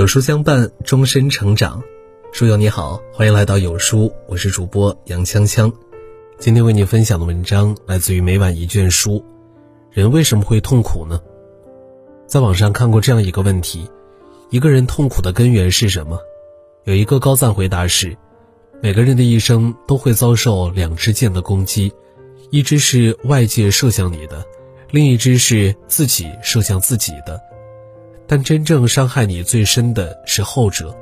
有书相伴，终身成长。书友你好，欢迎来到有书，我是主播杨锵锵。今天为你分享的文章来自于每晚一卷书。人为什么会痛苦呢？在网上看过这样一个问题：一个人痛苦的根源是什么？有一个高赞回答是：每个人的一生都会遭受两支箭的攻击，一支是外界射向你的，另一支是自己射向自己的。但真正伤害你最深的是后者。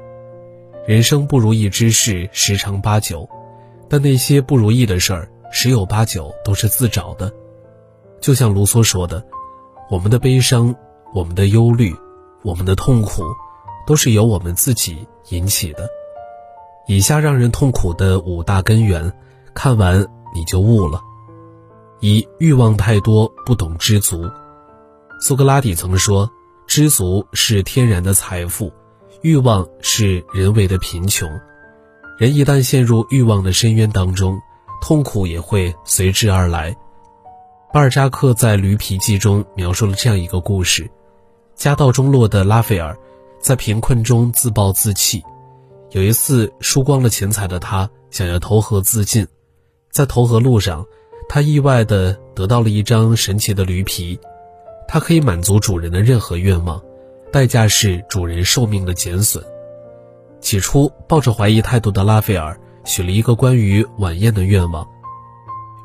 人生不如意之事十常八九，但那些不如意的事儿十有八九都是自找的。就像卢梭说的：“我们的悲伤、我们的忧虑、我们的痛苦，都是由我们自己引起的。”以下让人痛苦的五大根源，看完你就悟了。一、欲望太多，不懂知足。苏格拉底曾说。知足是天然的财富，欲望是人为的贫穷。人一旦陷入欲望的深渊当中，痛苦也会随之而来。巴尔扎克在《驴皮记》中描述了这样一个故事：家道中落的拉斐尔，在贫困中自暴自弃。有一次，输光了钱财的他想要投河自尽，在投河路上，他意外地得到了一张神奇的驴皮。它可以满足主人的任何愿望，代价是主人寿命的减损。起初抱着怀疑态度的拉斐尔许了一个关于晚宴的愿望，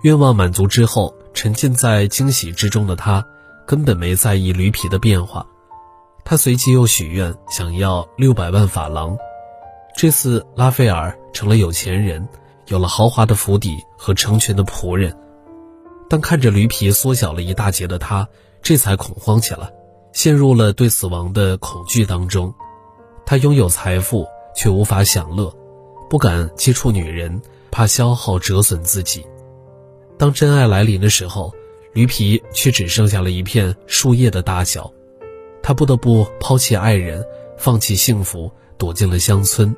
愿望满足之后，沉浸在惊喜之中的他根本没在意驴皮的变化。他随即又许愿，想要六百万法郎。这次拉斐尔成了有钱人，有了豪华的府邸和成群的仆人。当看着驴皮缩小了一大截的他。这才恐慌起来，陷入了对死亡的恐惧当中。他拥有财富，却无法享乐，不敢接触女人，怕消耗折损自己。当真爱来临的时候，驴皮却只剩下了一片树叶的大小。他不得不抛弃爱人，放弃幸福，躲进了乡村。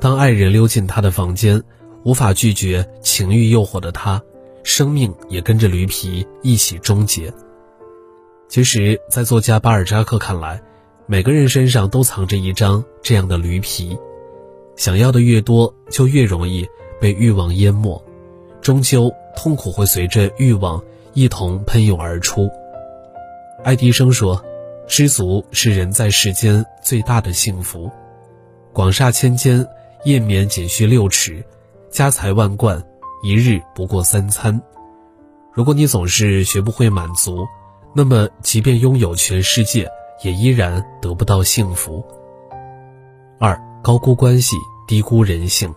当爱人溜进他的房间，无法拒绝情欲诱惑的他，生命也跟着驴皮一起终结。其实，在作家巴尔扎克看来，每个人身上都藏着一张这样的驴皮，想要的越多，就越容易被欲望淹没，终究痛苦会随着欲望一同喷涌而出。爱迪生说：“知足是人在世间最大的幸福。”广厦千间，夜眠仅需六尺，家财万贯，一日不过三餐。如果你总是学不会满足，那么，即便拥有全世界，也依然得不到幸福。二，高估关系，低估人性。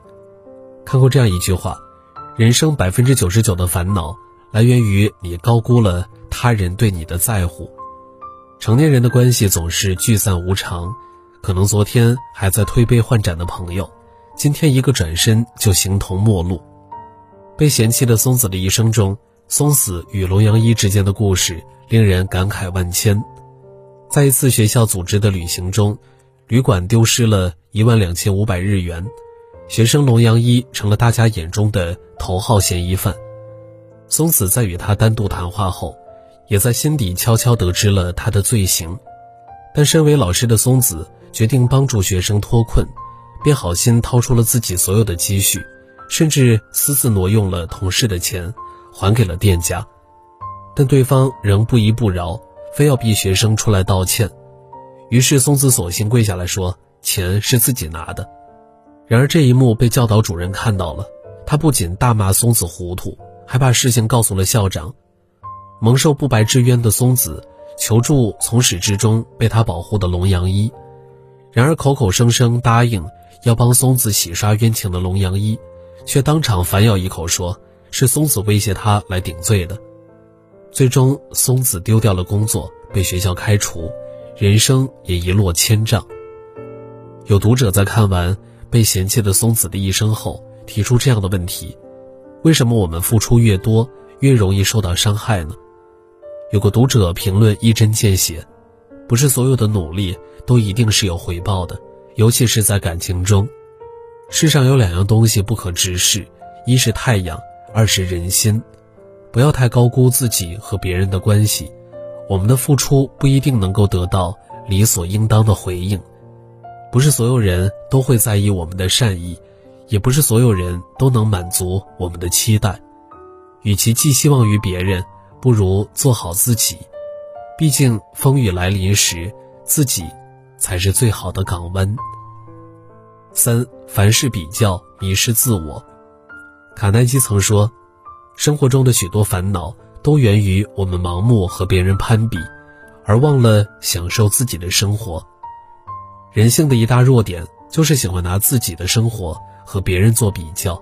看过这样一句话：人生百分之九十九的烦恼，来源于你高估了他人对你的在乎。成年人的关系总是聚散无常，可能昨天还在推杯换盏的朋友，今天一个转身就形同陌路。被嫌弃的松子的一生中。松子与龙阳一之间的故事令人感慨万千。在一次学校组织的旅行中，旅馆丢失了一万两千五百日元，学生龙阳一成了大家眼中的头号嫌疑犯。松子在与他单独谈话后，也在心底悄悄得知了他的罪行。但身为老师的松子决定帮助学生脱困，便好心掏出了自己所有的积蓄，甚至私自挪用了同事的钱。还给了店家，但对方仍不依不饶，非要逼学生出来道歉。于是松子索性跪下来说：“钱是自己拿的。”然而这一幕被教导主任看到了，他不仅大骂松子糊涂，还把事情告诉了校长。蒙受不白之冤的松子求助从始至终被他保护的龙阳一，然而口口声声答应要帮松子洗刷冤情的龙阳一，却当场反咬一口说。是松子威胁他来顶罪的，最终松子丢掉了工作，被学校开除，人生也一落千丈。有读者在看完被嫌弃的松子的一生后，提出这样的问题：为什么我们付出越多，越容易受到伤害呢？有个读者评论一针见血：不是所有的努力都一定是有回报的，尤其是在感情中。世上有两样东西不可直视，一是太阳。二是人心，不要太高估自己和别人的关系。我们的付出不一定能够得到理所应当的回应，不是所有人都会在意我们的善意，也不是所有人都能满足我们的期待。与其寄希望于别人，不如做好自己。毕竟风雨来临时，自己才是最好的港湾。三，凡事比较，迷失自我。卡耐基曾说：“生活中的许多烦恼都源于我们盲目和别人攀比，而忘了享受自己的生活。人性的一大弱点就是喜欢拿自己的生活和别人做比较，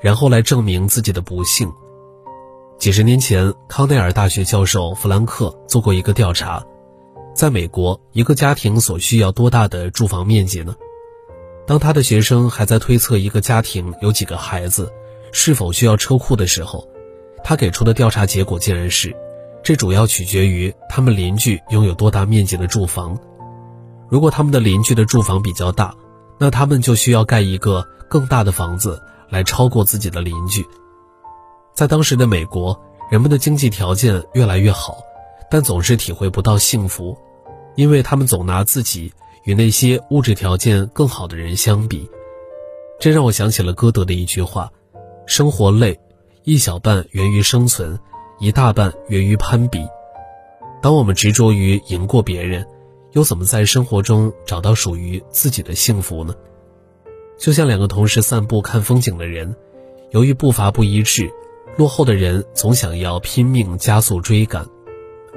然后来证明自己的不幸。”几十年前，康奈尔大学教授弗兰克做过一个调查，在美国，一个家庭所需要多大的住房面积呢？当他的学生还在推测一个家庭有几个孩子。是否需要车库的时候，他给出的调查结果竟然是：这主要取决于他们邻居拥有多大面积的住房。如果他们的邻居的住房比较大，那他们就需要盖一个更大的房子来超过自己的邻居。在当时的美国，人们的经济条件越来越好，但总是体会不到幸福，因为他们总拿自己与那些物质条件更好的人相比。这让我想起了歌德的一句话。生活累，一小半源于生存，一大半源于攀比。当我们执着于赢过别人，又怎么在生活中找到属于自己的幸福呢？就像两个同时散步看风景的人，由于步伐不一致，落后的人总想要拼命加速追赶，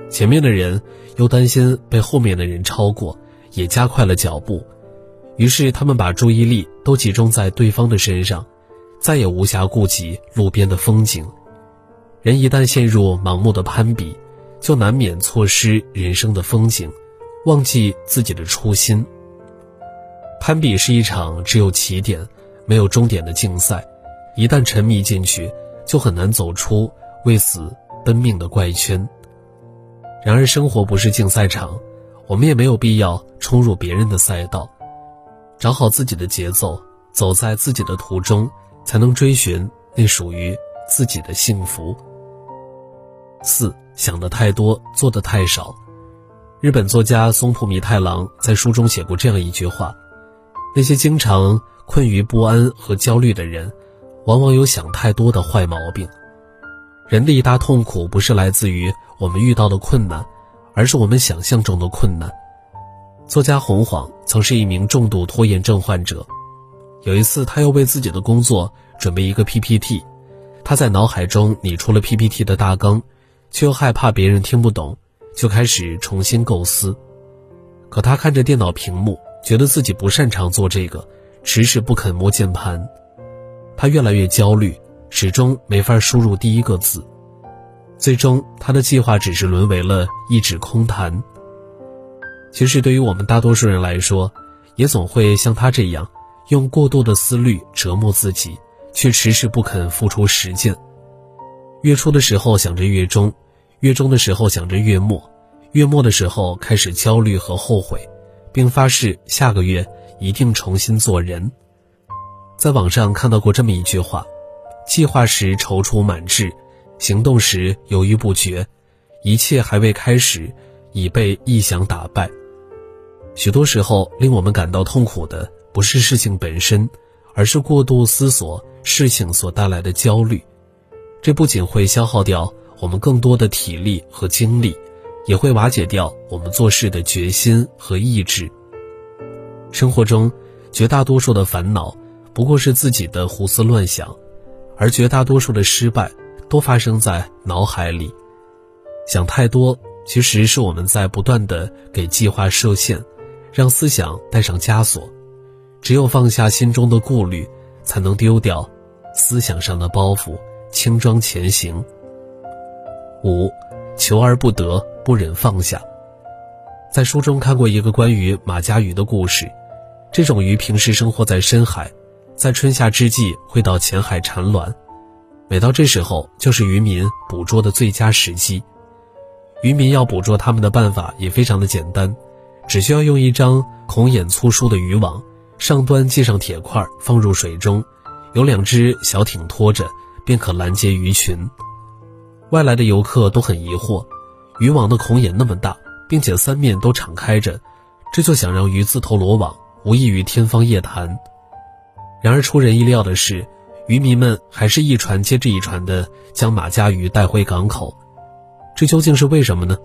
前面的人又担心被后面的人超过，也加快了脚步。于是他们把注意力都集中在对方的身上。再也无暇顾及路边的风景。人一旦陷入盲目的攀比，就难免错失人生的风景，忘记自己的初心。攀比是一场只有起点没有终点的竞赛，一旦沉迷进去，就很难走出为死奔命的怪圈。然而，生活不是竞赛场，我们也没有必要冲入别人的赛道，找好自己的节奏，走在自己的途中。才能追寻那属于自己的幸福。四想的太多，做的太少。日本作家松浦弥太郎在书中写过这样一句话：那些经常困于不安和焦虑的人，往往有想太多的坏毛病。人的一大痛苦，不是来自于我们遇到的困难，而是我们想象中的困难。作家洪晃曾是一名重度拖延症患者。有一次，他要为自己的工作准备一个 PPT，他在脑海中拟出了 PPT 的大纲，却又害怕别人听不懂，就开始重新构思。可他看着电脑屏幕，觉得自己不擅长做这个，迟迟不肯摸键盘。他越来越焦虑，始终没法输入第一个字。最终，他的计划只是沦为了一纸空谈。其实，对于我们大多数人来说，也总会像他这样。用过度的思虑折磨自己，却迟迟不肯付出实践。月初的时候想着月中，月中的时候想着月末，月末的时候开始焦虑和后悔，并发誓下个月一定重新做人。在网上看到过这么一句话：计划时踌躇满志，行动时犹豫不决，一切还未开始，已被臆想打败。许多时候，令我们感到痛苦的。不是事情本身，而是过度思索事情所带来的焦虑。这不仅会消耗掉我们更多的体力和精力，也会瓦解掉我们做事的决心和意志。生活中，绝大多数的烦恼不过是自己的胡思乱想，而绝大多数的失败都发生在脑海里。想太多，其实是我们在不断的给计划设限，让思想带上枷锁。只有放下心中的顾虑，才能丢掉思想上的包袱，轻装前行。五，求而不得，不忍放下。在书中看过一个关于马家鱼的故事，这种鱼平时生活在深海，在春夏之际会到浅海产卵，每到这时候就是渔民捕捉的最佳时机。渔民要捕捉它们的办法也非常的简单，只需要用一张孔眼粗疏的渔网。上端系上铁块，放入水中，有两只小艇拖着，便可拦截鱼群。外来的游客都很疑惑，渔网的孔眼那么大，并且三面都敞开着，这就想让鱼自投罗网，无异于天方夜谭。然而出人意料的是，渔民们还是一船接着一船的将马家鱼带回港口，这究竟是为什么呢？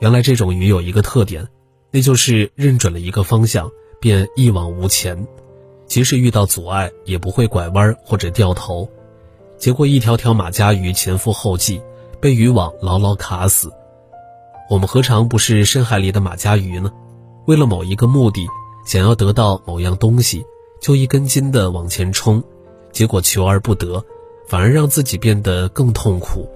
原来这种鱼有一个特点，那就是认准了一个方向便一往无前，即使遇到阻碍也不会拐弯或者掉头。结果一条条马家鱼前赴后继，被渔网牢牢卡死。我们何尝不是深海里的马家鱼呢？为了某一个目的，想要得到某样东西，就一根筋的往前冲，结果求而不得，反而让自己变得更痛苦。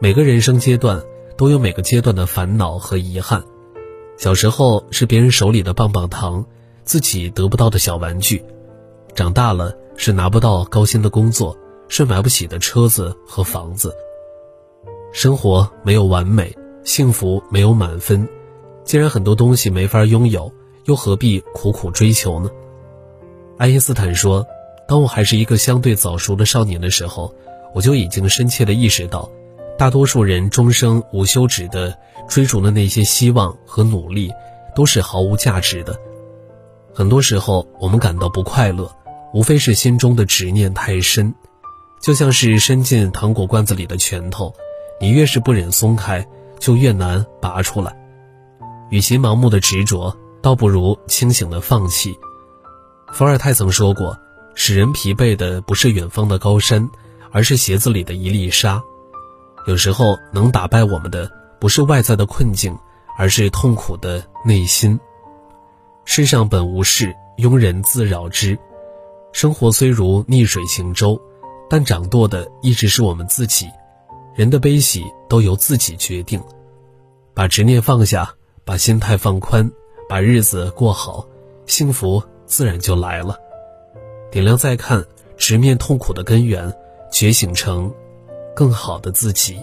每个人生阶段。都有每个阶段的烦恼和遗憾。小时候是别人手里的棒棒糖，自己得不到的小玩具；长大了是拿不到高薪的工作，是买不起的车子和房子。生活没有完美，幸福没有满分。既然很多东西没法拥有，又何必苦苦追求呢？爱因斯坦说：“当我还是一个相对早熟的少年的时候，我就已经深切地意识到。”大多数人终生无休止地追逐的那些希望和努力，都是毫无价值的。很多时候，我们感到不快乐，无非是心中的执念太深，就像是伸进糖果罐子里的拳头，你越是不忍松开，就越难拔出来。与其盲目的执着，倒不如清醒的放弃。伏尔泰曾说过：“使人疲惫的不是远方的高山，而是鞋子里的一粒沙。”有时候能打败我们的不是外在的困境，而是痛苦的内心。世上本无事，庸人自扰之。生活虽如逆水行舟，但掌舵的一直是我们自己。人的悲喜都由自己决定。把执念放下，把心态放宽，把日子过好，幸福自然就来了。点亮再看，直面痛苦的根源，觉醒成。更好的自己。